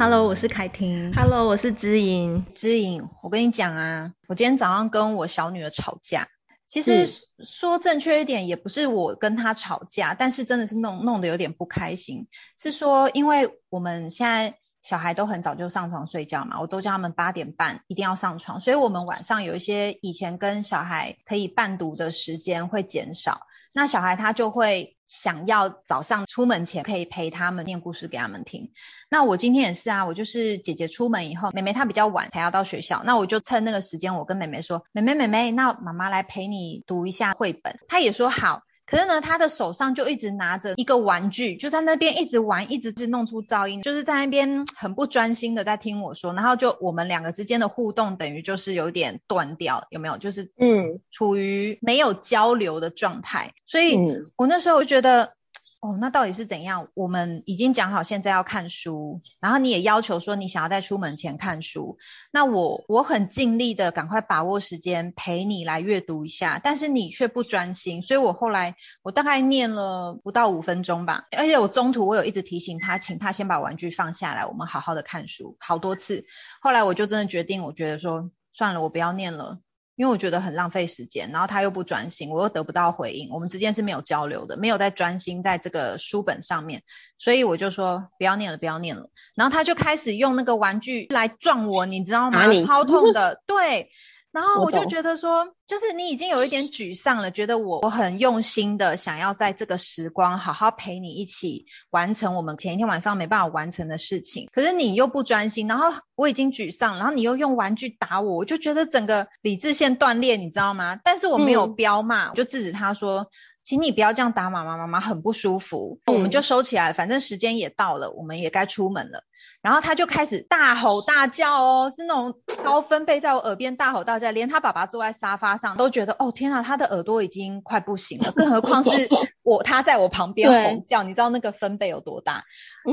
Hello，我是凯婷。Hello，我是知音。知音，我跟你讲啊，我今天早上跟我小女儿吵架。其实说正确一点，也不是我跟她吵架，但是真的是弄弄得有点不开心。是说，因为我们现在小孩都很早就上床睡觉嘛，我都叫他们八点半一定要上床，所以我们晚上有一些以前跟小孩可以伴读的时间会减少。那小孩他就会想要早上出门前可以陪他们念故事给他们听。那我今天也是啊，我就是姐姐出门以后，妹妹她比较晚才要到学校，那我就趁那个时间，我跟妹妹说，妹妹妹妹，那妈妈来陪你读一下绘本。她也说好。可是呢，他的手上就一直拿着一个玩具，就在那边一直玩，一直是弄出噪音，就是在那边很不专心的在听我说，然后就我们两个之间的互动等于就是有点断掉，有没有？就是嗯，处于没有交流的状态，所以我那时候就觉得。哦，那到底是怎样？我们已经讲好现在要看书，然后你也要求说你想要在出门前看书。那我我很尽力的赶快把握时间陪你来阅读一下，但是你却不专心，所以我后来我大概念了不到五分钟吧，而且我中途我有一直提醒他，请他先把玩具放下来，我们好好的看书，好多次。后来我就真的决定，我觉得说算了，我不要念了。因为我觉得很浪费时间，然后他又不专心，我又得不到回应，我们之间是没有交流的，没有在专心在这个书本上面，所以我就说不要念了，不要念了。然后他就开始用那个玩具来撞我，你知道吗？超痛的，对。然后我就觉得说，就是你已经有一点沮丧了，觉得我我很用心的想要在这个时光好好陪你一起完成我们前一天晚上没办法完成的事情，可是你又不专心，然后我已经沮丧，然后你又用玩具打我，我就觉得整个理智线断裂，你知道吗？但是我没有彪骂，嗯、我就制止他说，请你不要这样打妈妈，妈妈很不舒服，嗯、我们就收起来了，反正时间也到了，我们也该出门了。然后他就开始大吼大叫哦，是那种高分贝在我耳边大吼大叫，连他爸爸坐在沙发上都觉得哦天啊，他的耳朵已经快不行了，更何况是我他在我旁边 吼叫，你知道那个分贝有多大？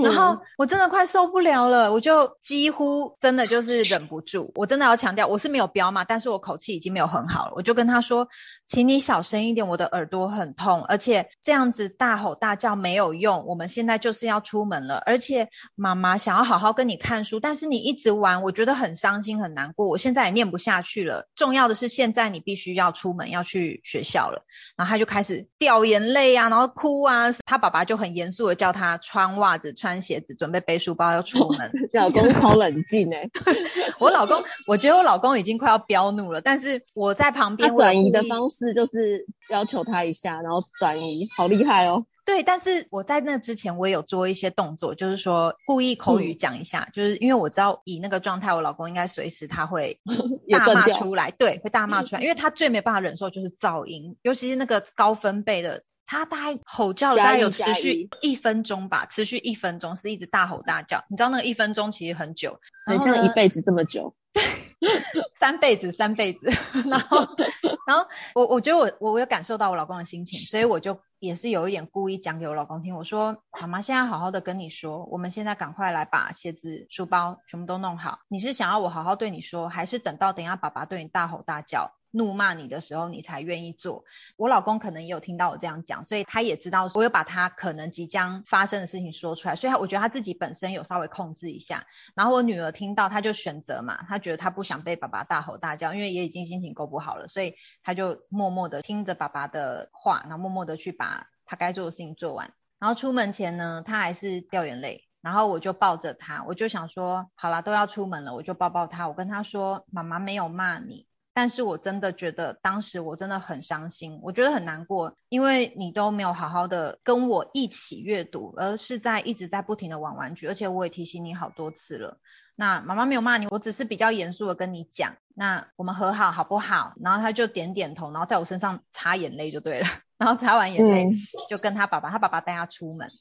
然后我真的快受不了了，我就几乎真的就是忍不住，我真的要强调我是没有飙嘛，但是我口气已经没有很好了，我就跟他说，请你小声一点，我的耳朵很痛，而且这样子大吼大叫没有用，我们现在就是要出门了，而且妈妈想要好。好好跟你看书，但是你一直玩，我觉得很伤心很难过。我现在也念不下去了。重要的是现在你必须要出门要去学校了。然后他就开始掉眼泪啊，然后哭啊。他爸爸就很严肃的叫他穿袜子、穿鞋子，准备背书包要出门。老公好冷静哎，我老公，我觉得我老公已经快要飙怒了，但是我在旁边。转移的方式就是要求他一下，然后转移，好厉害哦。对，但是我在那之前，我也有做一些动作，就是说故意口语讲一下，嗯、就是因为我知道以那个状态，我老公应该随时他会 大骂出来，对，会大骂出来，因为他最没办法忍受就是噪音，尤其是那个高分贝的，他大概吼叫了大概有持续一分钟吧，持续一分钟是一直大吼大叫，你知道那个一分钟其实很久，很像一辈子这么久。三辈子，三辈子，然后，然后我我觉得我我有感受到我老公的心情，所以我就也是有一点故意讲给我老公听，我说妈妈现在好好的跟你说，我们现在赶快来把鞋子、书包全部都弄好。你是想要我好好对你说，还是等到等一下爸爸对你大吼大叫？怒骂你的时候，你才愿意做。我老公可能也有听到我这样讲，所以他也知道我有把他可能即将发生的事情说出来，所以他我觉得他自己本身有稍微控制一下。然后我女儿听到，她就选择嘛，她觉得她不想被爸爸大吼大叫，因为也已经心情够不好了，所以她就默默的听着爸爸的话，然后默默的去把她该做的事情做完。然后出门前呢，她还是掉眼泪，然后我就抱着她，我就想说，好啦，都要出门了，我就抱抱她，我跟她说，妈妈没有骂你。但是我真的觉得当时我真的很伤心，我觉得很难过，因为你都没有好好的跟我一起阅读，而是在一直在不停的玩玩具，而且我也提醒你好多次了。那妈妈没有骂你，我只是比较严肃的跟你讲，那我们和好好不好？然后他就点点头，然后在我身上擦眼泪就对了，然后擦完眼泪就跟他爸爸，他爸爸带他出门，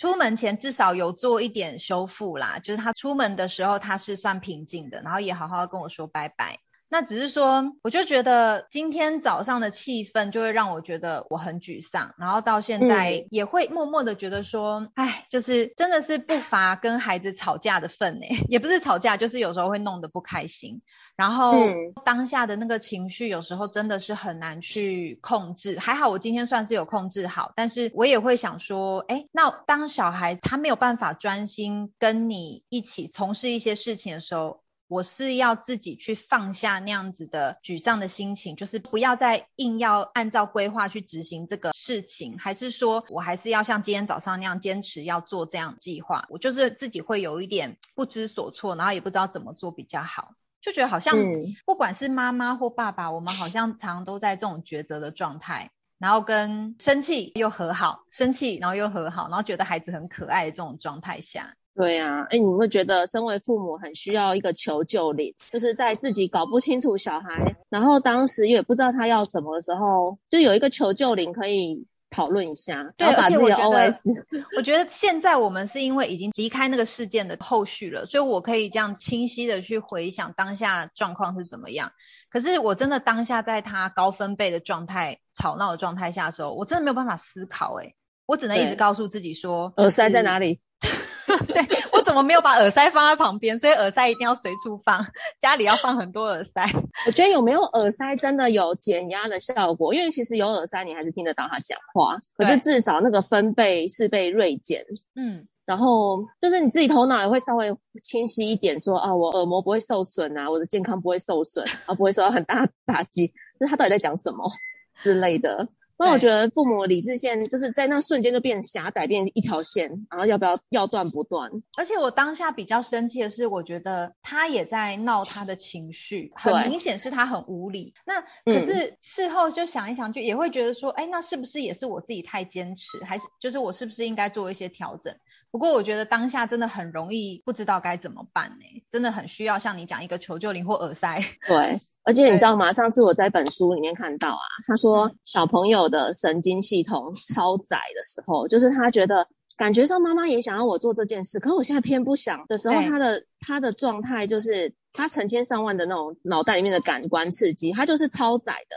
出门前至少有做一点修复啦，就是他出门的时候他是算平静的，然后也好好跟我说拜拜。那只是说，我就觉得今天早上的气氛就会让我觉得我很沮丧，然后到现在也会默默的觉得说，哎、嗯，就是真的是不乏跟孩子吵架的份呢，也不是吵架，就是有时候会弄得不开心，然后当下的那个情绪有时候真的是很难去控制。还好我今天算是有控制好，但是我也会想说，哎，那当小孩他没有办法专心跟你一起从事一些事情的时候。我是要自己去放下那样子的沮丧的心情，就是不要再硬要按照规划去执行这个事情，还是说我还是要像今天早上那样坚持要做这样计划？我就是自己会有一点不知所措，然后也不知道怎么做比较好，就觉得好像不管是妈妈或爸爸，我们好像常常都在这种抉择的状态，然后跟生气又和好，生气然后又和好，然后觉得孩子很可爱的这种状态下。对啊，哎，你会觉得身为父母很需要一个求救铃，就是在自己搞不清楚小孩，然后当时也不知道他要什么的时候，就有一个求救铃可以讨论一下，对，把自己的 OS。我觉得现在我们是因为已经离开那个事件的后续了，所以我可以这样清晰的去回想当下状况是怎么样。可是我真的当下在他高分贝的状态、吵闹的状态下的时候，我真的没有办法思考，诶，我只能一直告诉自己说，耳塞在哪里？对，我怎么没有把耳塞放在旁边？所以耳塞一定要随处放，家里要放很多耳塞。我觉得有没有耳塞真的有减压的效果，因为其实有耳塞你还是听得到他讲话，可是至少那个分贝是被锐减。嗯，然后就是你自己头脑也会稍微清晰一点说，说啊，我耳膜不会受损啊，我的健康不会受损，啊，不会受到很大的打击。就是他到底在讲什么之类的。那我觉得父母理智线就是在那瞬间就变狭窄，变一条线，然后要不要要断不断？而且我当下比较生气的是，我觉得他也在闹他的情绪，很明显是他很无理。那可是事后就想一想，就也会觉得说，哎、嗯，那是不是也是我自己太坚持，还是就是我是不是应该做一些调整？不过我觉得当下真的很容易不知道该怎么办呢、欸，真的很需要像你讲一个求救铃或耳塞。对。而且你知道吗？上次我在本书里面看到啊，他说小朋友的神经系统超载的时候，就是他觉得感觉上妈妈也想要我做这件事，可是我现在偏不想的时候，他的他的状态就是他成千上万的那种脑袋里面的感官刺激，他就是超载的。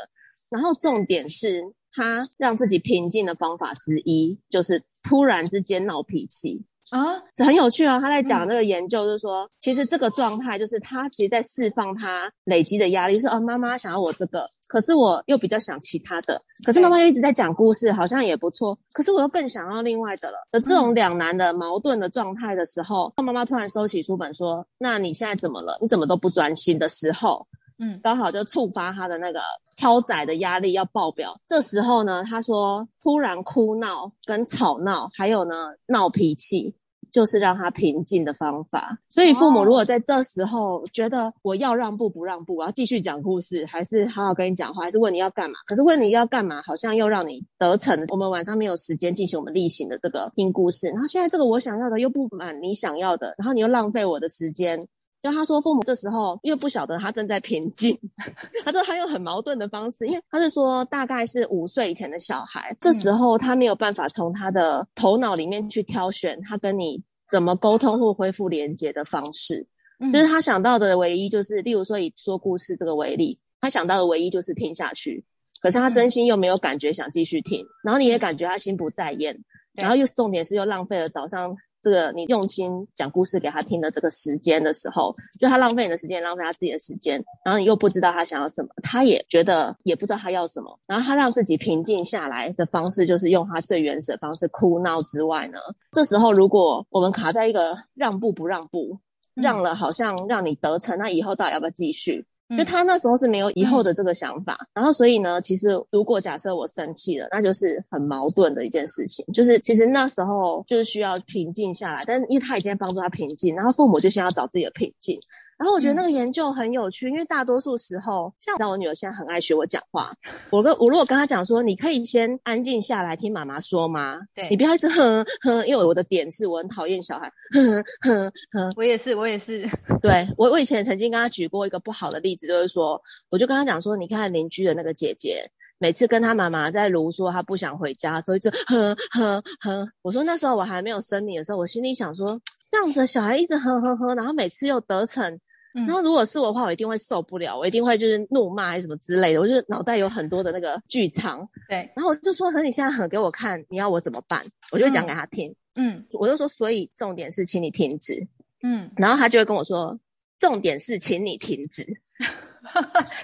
然后重点是他让自己平静的方法之一，就是突然之间闹脾气。啊，这很有趣哦。他在讲这个研究，就是说，嗯、其实这个状态就是他其实在释放他累积的压力，是哦，妈妈想要我这个，可是我又比较想其他的，可是妈妈又一直在讲故事，好像也不错，可是我又更想要另外的了。有这种两难的矛盾的状态的时候，妈妈突然收起书本说：“那你现在怎么了？你怎么都不专心的时候？”嗯，刚好就触发他的那个超载的压力要爆表。这时候呢，他说突然哭闹跟吵闹，还有呢闹脾气。就是让他平静的方法，所以父母如果在这时候觉得我要让步不让步，我要继续讲故事，还是好好跟你讲话，还是问你要干嘛？可是问你要干嘛，好像又让你得逞。我们晚上没有时间进行我们例行的这个听故事，然后现在这个我想要的又不满你想要的，然后你又浪费我的时间。就他说，父母这时候因为不晓得他正在平静，他说他用很矛盾的方式，因为他是说大概是五岁以前的小孩，这时候他没有办法从他的头脑里面去挑选他跟你怎么沟通或恢复连接的方式，就是他想到的唯一就是，例如说以说故事这个为例，他想到的唯一就是听下去，可是他真心又没有感觉想继续听，然后你也感觉他心不在焉，然后又重点是又浪费了早上。这个你用心讲故事给他听的这个时间的时候，就他浪费你的时间，浪费他自己的时间，然后你又不知道他想要什么，他也觉得也不知道他要什么，然后他让自己平静下来的方式，就是用他最原始的方式哭闹之外呢，这时候如果我们卡在一个让步不让步，让了好像让你得逞，那以后到底要不要继续？就他那时候是没有以后的这个想法，嗯、然后所以呢，其实如果假设我生气了，那就是很矛盾的一件事情。就是其实那时候就是需要平静下来，但是因为他已经在帮助他平静，然后父母就先要找自己的平静。然后我觉得那个研究很有趣，嗯、因为大多数时候，像我女儿现在很爱学我讲话，我跟我如果跟她讲说，你可以先安静下来听妈妈说吗？对，你不要一直哼哼，因为我的点是我很讨厌小孩哼哼哼。我也是，我也是。对，我我以前曾经跟她举过一个不好的例子，就是说，我就跟她讲说，你看邻居的那个姐姐，每次跟她妈妈在卢说她不想回家，所以就哼哼哼。我说那时候我还没有生你的时候，我心里想说，这样子的小孩一直哼哼哼，然后每次又得逞。嗯、然后如果是我的话，我一定会受不了，我一定会就是怒骂还是什么之类的。我就脑袋有很多的那个剧场。对。然后我就说：“可你现在很给我看，你要我怎么办？”我就讲给他听。嗯。我就说：“所以重点是，请你停止。”嗯。然后他就会跟我说：“重点是，请你停止。”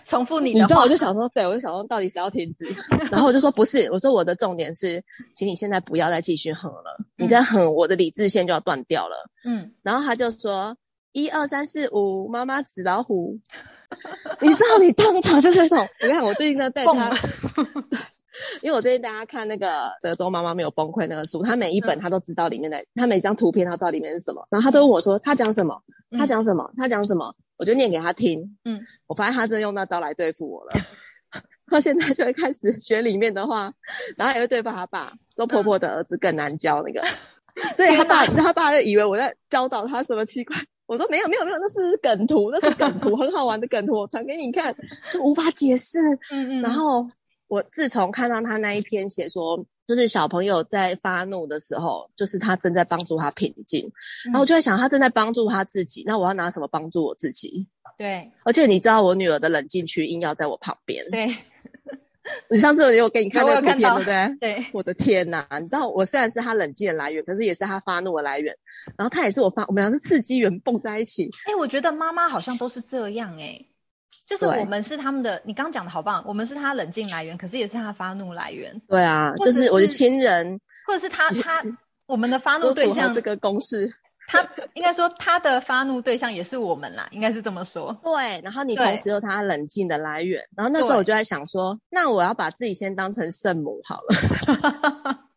重复你的话，你知道，我就想说，对，我就想说，到底谁要停止？然后我就说不是，我说我的重点是，请你现在不要再继续哼了，嗯、你再哼，我的理智线就要断掉了。嗯，然后他就说一二三四五，妈妈纸老虎。你知道，你当场就是那种，你看我最近在带他，因为我最近带他看那个德州妈妈没有崩溃那个书，他每一本他都知道里面的，嗯、他每张图片他知道里面是什么，然后他都问我说他讲什么，他讲什么，他讲什么。我就念给他听，嗯，我发现他真的用那招来对付我了。他现在就会开始学里面的话，然后也会对付他爸，说婆婆的儿子更难教那个。所以他爸，他爸就以为我在教导他什么奇怪。我说没有没有没有，那是梗图，那是梗图，很好玩的梗图，我传给你看，就无法解释。嗯嗯。然后我自从看到他那一篇写说。就是小朋友在发怒的时候，就是他正在帮助他平静，嗯、然后我就在想，他正在帮助他自己，那我要拿什么帮助我自己？对，而且你知道，我女儿的冷静区硬要在我旁边。对，你上次我有给你看那个图片，对不对？对，我的天哪！你知道，我虽然是他冷静的来源，可是也是他发怒的来源，然后他也是我发，我们俩是刺激源蹦在一起。哎、欸，我觉得妈妈好像都是这样、欸，哎。就是我们是他们的，你刚刚讲的好棒，我们是他冷静来源，可是也是他发怒来源。对啊，就是我的亲人，或者是他他 我们的发怒对象这个公式，他应该说他的发怒对象也是我们啦，应该是这么说。对，然后你同时有他冷静的来源，然后那时候我就在想说，那我要把自己先当成圣母好了。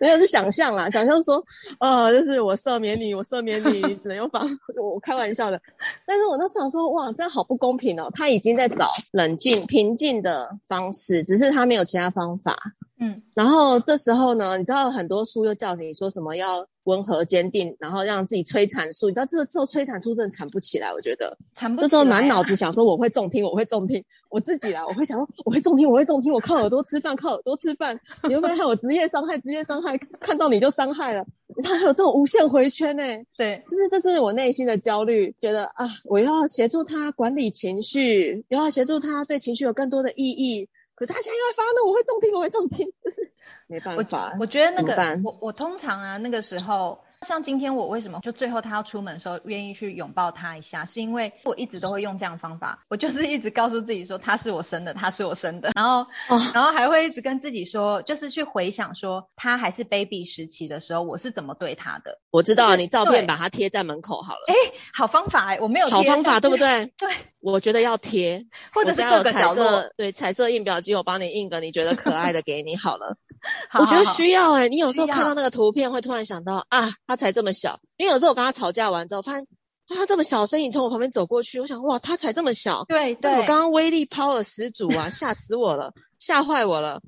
没有是想象啦，想象说，呃，就是我赦免你，我赦免你，你只能用方，我开玩笑的。但是我那时候想说，哇，这样好不公平哦。他已经在找冷静、平静的方式，只是他没有其他方法。嗯，然后这时候呢，你知道很多书又叫你说什么要温和坚定，然后让自己催产素。你知道这个时候催产素真的产不起来，我觉得产不起来。这时候满脑子想说我会重听，我会重听，我自己啦，我会想说我会中听，我会中听，我靠耳朵吃饭，靠耳朵吃饭。你会不会害我职业伤害？职业伤害，看到你就伤害了。你知道还有这种无限回圈呢、欸？对，就是这是我内心的焦虑，觉得啊，我要协助他管理情绪，又要协助他对情绪有更多的意义。可是他现在又会发怒，我会中听，我会中听，就是没办法。我我觉得那个，我我通常啊，那个时候。像今天我为什么就最后他要出门的时候愿意去拥抱他一下，是因为我一直都会用这样的方法，我就是一直告诉自己说他是我生的，他是我生的，然后、哦、然后还会一直跟自己说，就是去回想说他还是 baby 时期的时候我是怎么对他的。我知道了，你照片把它贴在门口好了。哎，好方法哎，我没有贴好方法对不对？对，我觉得要贴，或者是各个角落，对，彩色印表机我帮你印个你觉得可爱的给你好了。我觉得需要哎、欸，你有时候看到那个图片会突然想到啊，他才这么小。因为有时候我跟他吵架完之后，发现他这么小身影从我旁边走过去，我想哇，他才这么小，对对，我刚刚威力 power 十足啊，吓死我了，吓坏我了。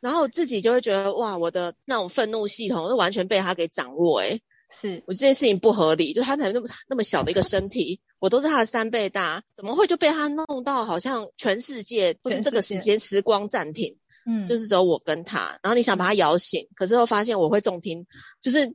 然后自己就会觉得哇，我的那种愤怒系统是完全被他给掌握，诶是我这件事情不合理，就他才那么那么小的一个身体，我都是他的三倍大，怎么会就被他弄到好像全世界或是这个时间时光暂停？嗯，就是只有我跟他，然后你想把他摇醒，可是又发现我会重听，就是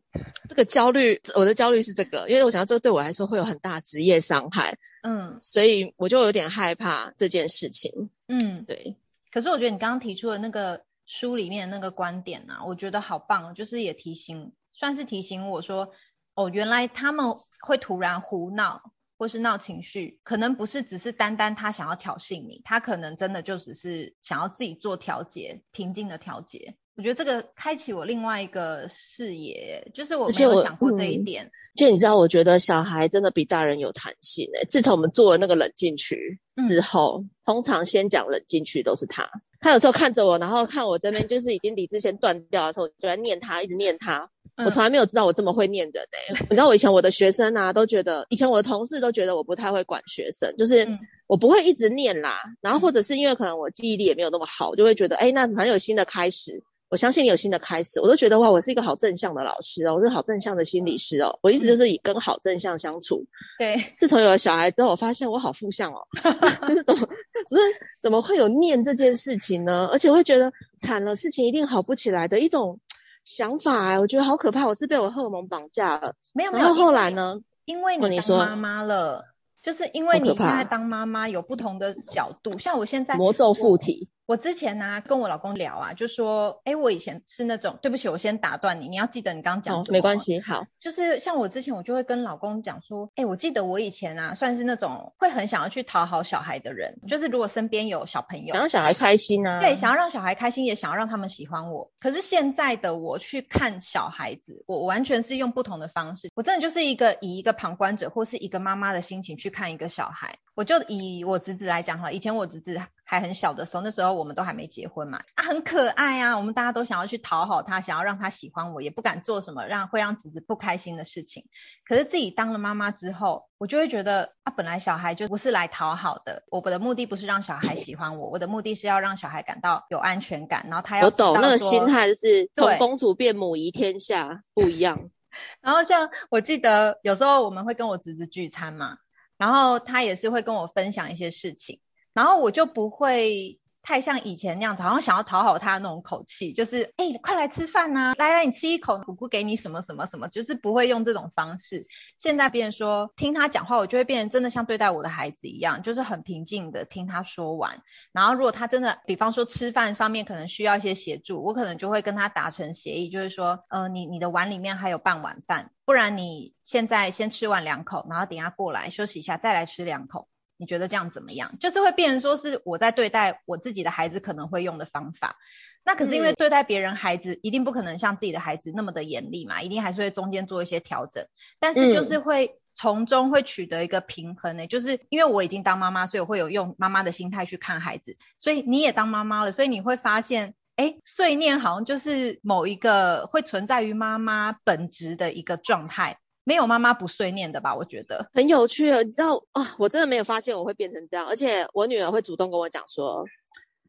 这个焦虑，我的焦虑是这个，因为我想到这对我来说会有很大职业伤害，嗯，所以我就有点害怕这件事情，嗯，对。可是我觉得你刚刚提出的那个书里面的那个观点啊，我觉得好棒，就是也提醒，算是提醒我说，哦，原来他们会突然胡闹。或是闹情绪，可能不是只是单单他想要挑衅你，他可能真的就只是想要自己做调节，平静的调节。我觉得这个开启我另外一个视野，就是我没有想过这一点。就、嗯、你知道，我觉得小孩真的比大人有弹性诶。自从我们做了那个冷静区之后，嗯、通常先讲冷静区都是他。他有时候看着我，然后看我这边就是已经理智先断掉的时候，就在念他，一直念他。我从来没有知道我这么会念人哎、欸、你知道我以前我的学生啊，都觉得以前我的同事都觉得我不太会管学生，就是我不会一直念啦。然后或者是因为可能我记忆力也没有那么好，就会觉得哎，那很有新的开始。我相信你有新的开始，我都觉得哇，我是一个好正向的老师哦，我是好正向的心理师哦。我一直就是以跟好正向相处。对，自从有了小孩之后，我发现我好负向哦 就是怎么，就是怎么会有念这件事情呢？而且我会觉得惨了，事情一定好不起来的一种。想法哎，我觉得好可怕，我是被我荷尔蒙绑架了。没有没有。然后后来呢？因为你当妈妈了，就是因为你现在当妈妈有不同的角度，像我现在魔咒附体。我之前呢、啊、跟我老公聊啊，就说，哎，我以前是那种，对不起，我先打断你，你要记得你刚刚讲什么、哦。没关系，好。就是像我之前，我就会跟老公讲说，哎，我记得我以前啊，算是那种会很想要去讨好小孩的人，就是如果身边有小朋友，想让小孩开心啊，对，想要让小孩开心，也想要让他们喜欢我。可是现在的我去看小孩子，我完全是用不同的方式，我真的就是一个以一个旁观者或是一个妈妈的心情去看一个小孩。我就以我侄子来讲哈，以前我侄子还很小的时候，那时候我们都还没结婚嘛，啊，很可爱啊，我们大家都想要去讨好他，想要让他喜欢我，也不敢做什么让会让侄子不开心的事情。可是自己当了妈妈之后，我就会觉得啊，本来小孩就不是来讨好的，我的目的不是让小孩喜欢我，我的目的是要让小孩感到有安全感，然后他要我懂那个心态，就是从公主变母仪天下不一样。然后像我记得有时候我们会跟我侄子聚餐嘛。然后他也是会跟我分享一些事情，然后我就不会太像以前那样子，好像想要讨好他那种口气，就是哎，快来吃饭呐，来来，你吃一口，姑姑给你什么什么什么，就是不会用这种方式。现在变成说听他讲话，我就会变得真的像对待我的孩子一样，就是很平静的听他说完。然后如果他真的，比方说吃饭上面可能需要一些协助，我可能就会跟他达成协议，就是说，呃，你你的碗里面还有半碗饭。不然你现在先吃完两口，然后等下过来休息一下，再来吃两口。你觉得这样怎么样？就是会变成说是我在对待我自己的孩子可能会用的方法。那可是因为对待别人孩子，一定不可能像自己的孩子那么的严厉嘛，一定还是会中间做一些调整。但是就是会从中会取得一个平衡呢、欸，就是因为我已经当妈妈，所以我会有用妈妈的心态去看孩子。所以你也当妈妈了，所以你会发现。哎，碎念好像就是某一个会存在于妈妈本质的一个状态，没有妈妈不碎念的吧？我觉得很有趣哦。你知道啊、哦，我真的没有发现我会变成这样，而且我女儿会主动跟我讲说：“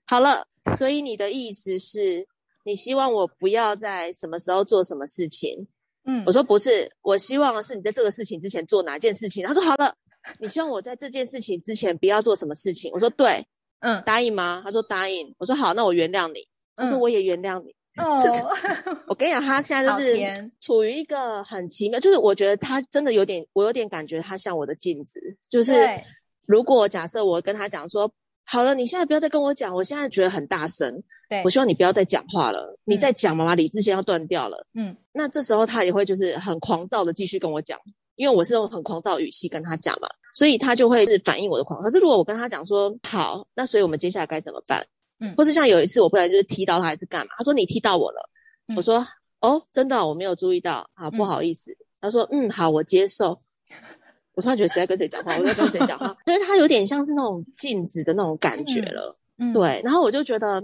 好了，所以你的意思是，你希望我不要在什么时候做什么事情？”嗯，我说不是，我希望是你在这个事情之前做哪件事情。她说：“好了，你希望我在这件事情之前不要做什么事情？”我说：“对，嗯，答应吗？”她说：“答应。”我说：“好，那我原谅你。”她说：“我也原谅你。嗯”就是我跟你讲，他现在就是处于一个很奇妙，就是我觉得他真的有点，我有点感觉他像我的镜子。就是如果假设我跟他讲说：“好了，你现在不要再跟我讲，我现在觉得很大声。”对，我希望你不要再讲话了。你再讲，妈妈理智线要断掉了。嗯，那这时候他也会就是很狂躁的继续跟我讲，因为我是用很狂躁的语气跟他讲嘛，所以他就会是反映我的狂躁。可是如果我跟他讲说：“好，那所以我们接下来该怎么办？”嗯，或是像有一次我不然就是踢到他还是干嘛？他说你踢到我了，嗯、我说哦，真的我没有注意到，好不好意思。嗯、他说嗯好，我接受。我突然觉得谁在跟谁讲话？我在跟谁讲话？因 为他有点像是那种镜子的那种感觉了，嗯，对。然后我就觉得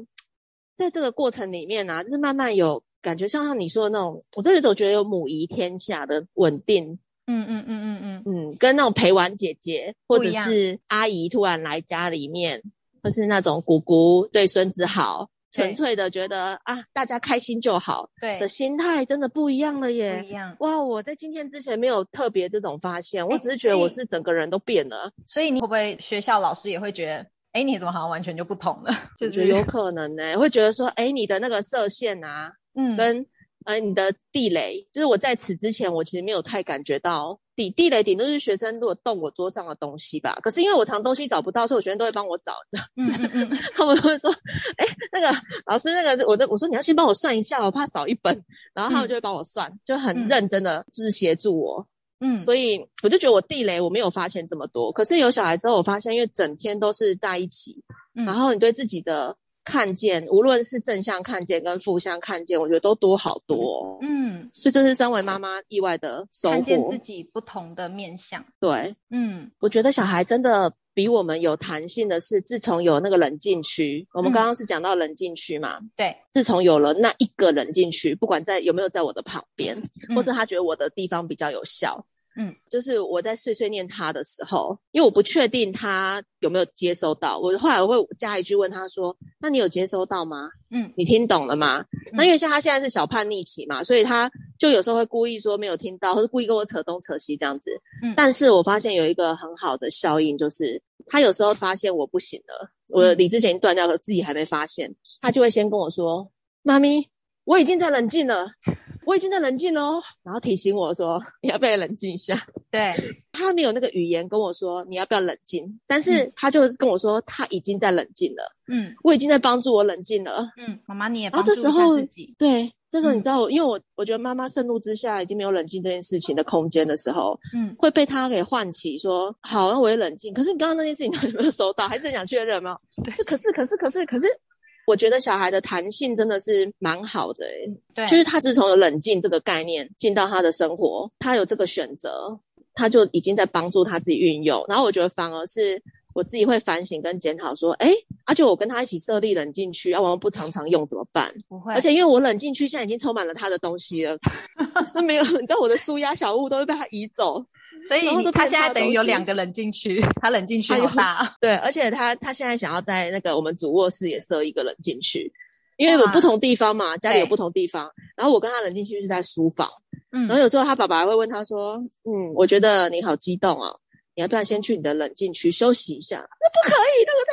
在这个过程里面呢、啊，就是慢慢有感觉，像像你说的那种，我这里总觉得有母仪天下的稳定，嗯嗯嗯嗯嗯嗯，跟那种陪玩姐姐或者是阿姨突然来家里面。或是那种姑姑对孙子好，纯粹的觉得啊，大家开心就好，对的心态真的不一样了耶，不一样哇！我在今天之前没有特别这种发现，我只是觉得我是整个人都变了。所以你会不会学校老师也会觉得，哎，你怎么好像完全就不同了？就是有可能呢、欸，会觉得说，哎，你的那个射线啊，嗯，跟呃你的地雷，就是我在此之前，我其实没有太感觉到。底地雷顶多是学生如果动我桌上的东西吧，可是因为我藏东西找不到，所以我学生都会帮我找的，就是 他们都会说，哎、欸，那个老师，那个我的，我说你要先帮我算一下，我怕少一本，然后他们就会帮我算，嗯、就很认真的就是协助我，嗯，所以我就觉得我地雷我没有发现这么多，可是有小孩之后，我发现因为整天都是在一起，嗯、然后你对自己的。看见，无论是正向看见跟负向看见，我觉得都多好多哦。嗯，所以这是身为妈妈意外的收获。看见自己不同的面相。对，嗯，我觉得小孩真的比我们有弹性的是，自从有那个冷静区，我们刚刚是讲到冷静区嘛？对、嗯，自从有了那一个冷静区，不管在有没有在我的旁边，嗯、或者他觉得我的地方比较有效。嗯，就是我在碎碎念他的时候，因为我不确定他有没有接收到，我后来我会加一句问他说：“那你有接收到吗？嗯，你听懂了吗？”嗯、那因为像他现在是小叛逆期嘛，所以他就有时候会故意说没有听到，或者故意跟我扯东扯西这样子。嗯，但是我发现有一个很好的效应，就是他有时候发现我不行了，我的理智线断掉了，自己还没发现，他就会先跟我说：“妈咪，我已经在冷静了。”我已经在冷静了哦，然后提醒我说你 要不要冷静一下？对，他没有那个语言跟我说你要不要冷静，但是他就跟我说他已经在冷静了。嗯，我已经在帮助我冷静了。嗯，妈妈你也帮助一下自己。对，这时候你知道，嗯、因为我我觉得妈妈盛怒之下已经没有冷静这件事情的空间的时候，嗯，会被他给唤起说好，那我也冷静。可是你刚刚那件事情他有没有收到？还是很想确认吗？对，可是可是可是可是。我觉得小孩的弹性真的是蛮好的，欸，对，就是他自从有冷静这个概念进到他的生活，他有这个选择，他就已经在帮助他自己运用。然后我觉得反而是我自己会反省跟检讨说，哎，而且我跟他一起设立冷静区，啊，我们不常常用怎么办？不会，而且因为我冷静区现在已经充满了他的东西了，是没有，你知道我的舒压小物都会被他移走。所以他现在等于有两个冷静区，他冷静区好大。对，而且他他现在想要在那个我们主卧室也设一个冷静区，因为有不同地方嘛，家里有不同地方。然后我跟他冷静区是在书房，嗯，然后有时候他爸爸还会问他说：“嗯，我觉得你好激动哦，你要不要先去你的冷静区休息一下？”那不可以，那个在。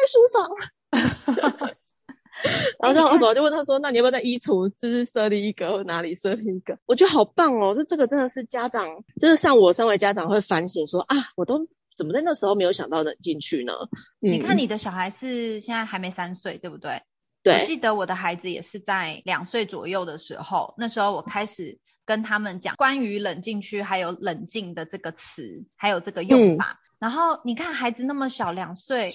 然后，我就问他说：“那你要不要在衣橱就是设立一个，或哪里设立一个？”我觉得好棒哦！就这个真的是家长，就是像我身为家长会反省说：“啊，我都怎么在那时候没有想到冷静去呢？”嗯、你看你的小孩是现在还没三岁，对不对？对。我记得我的孩子也是在两岁左右的时候，那时候我开始跟他们讲关于冷静区还有冷静的这个词，还有这个用法。嗯、然后你看孩子那么小，两岁。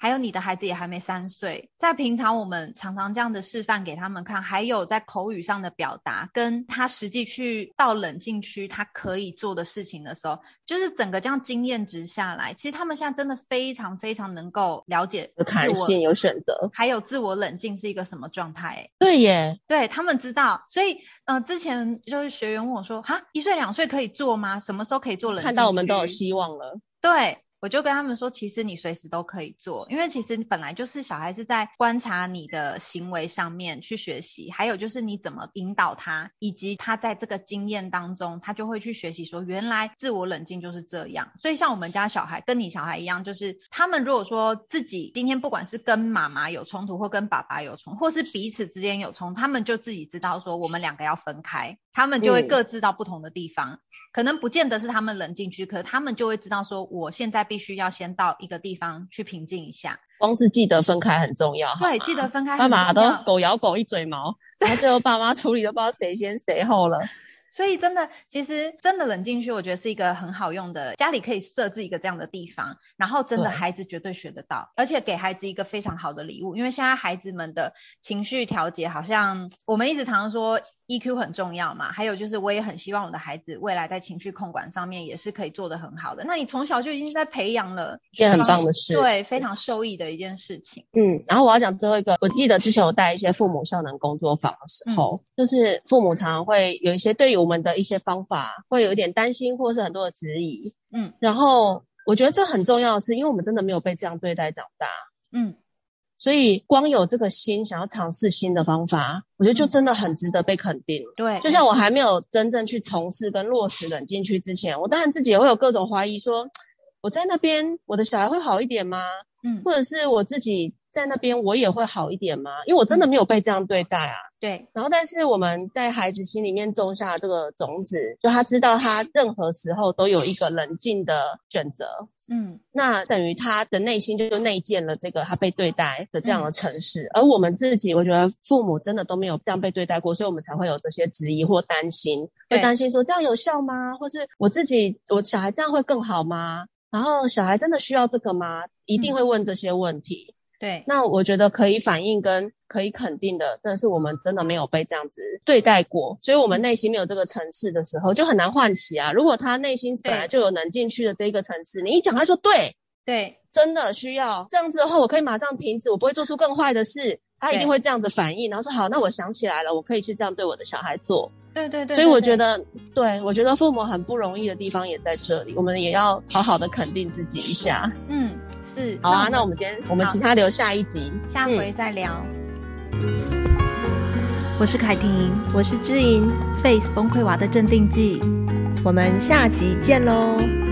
还有你的孩子也还没三岁，在平常我们常常这样的示范给他们看，还有在口语上的表达，跟他实际去到冷静区他可以做的事情的时候，就是整个这样经验值下来，其实他们现在真的非常非常能够了解有弹性、有选择，还有自我冷静是一个什么状态。对耶，对他们知道，所以呃，之前就是学员问我说，哈，一岁两岁可以做吗？什么时候可以做冷静？看到我们都有希望了。对。我就跟他们说，其实你随时都可以做，因为其实本来就是小孩是在观察你的行为上面去学习，还有就是你怎么引导他，以及他在这个经验当中，他就会去学习说，原来自我冷静就是这样。所以像我们家小孩跟你小孩一样，就是他们如果说自己今天不管是跟妈妈有冲突，或跟爸爸有冲，或是彼此之间有冲，他们就自己知道说我们两个要分开，他们就会各自到不同的地方。嗯可能不见得是他们冷静区，可是他们就会知道说，我现在必须要先到一个地方去平静一下。光是记得分开很重要，对，记得分开很重要。爸妈都狗咬狗一嘴毛，然后最后爸妈处理都不知道谁先谁后了。所以真的，其实真的冷静区，我觉得是一个很好用的，家里可以设置一个这样的地方，然后真的孩子绝对学得到，而且给孩子一个非常好的礼物，因为现在孩子们的情绪调节，好像我们一直常常说 EQ 很重要嘛，还有就是我也很希望我的孩子未来在情绪控管上面也是可以做得很好的。那你从小就已经在培养了，一件很棒的事，对，非常受益的一件事情。嗯，然后我要讲最后一个，我记得之前有带一些父母效能工作坊的时候，嗯、就是父母常常会有一些对于我们的一些方法会有一点担心，或是很多的质疑。嗯，然后我觉得这很重要的是，因为我们真的没有被这样对待长大。嗯，所以光有这个心想要尝试新的方法，我觉得就真的很值得被肯定。对，就像我还没有真正去从事跟落实冷静区之前，我当然自己也会有各种怀疑说，说 我在那边我的小孩会好一点吗？嗯，或者是我自己。在那边我也会好一点吗？因为我真的没有被这样对待啊。对。然后，但是我们在孩子心里面种下这个种子，就他知道他任何时候都有一个冷静的选择。嗯。那等于他的内心就内建了这个他被对待的这样的城市。嗯。而我们自己，我觉得父母真的都没有这样被对待过，所以我们才会有这些质疑或担心，会担心说这样有效吗？或是我自己我小孩这样会更好吗？然后小孩真的需要这个吗？一定会问这些问题。对，那我觉得可以反映跟可以肯定的，真的是我们真的没有被这样子对待过，所以我们内心没有这个层次的时候，就很难唤起啊。如果他内心本来就有能进去的这一个层次，你一讲他说对。对，真的需要这样子的话，我可以马上停止，我不会做出更坏的事，他一定会这样子反应，然后说好，那我想起来了，我可以去这样对我的小孩做。对对对，所以我觉得，对，我觉得父母很不容易的地方也在这里，我们也要好好的肯定自己一下。嗯。是，好啊，那我，们今天我们请他留下一集，下回再聊。嗯、我是凯婷，我是知音，Face 崩溃娃的镇定剂，我们下集见喽。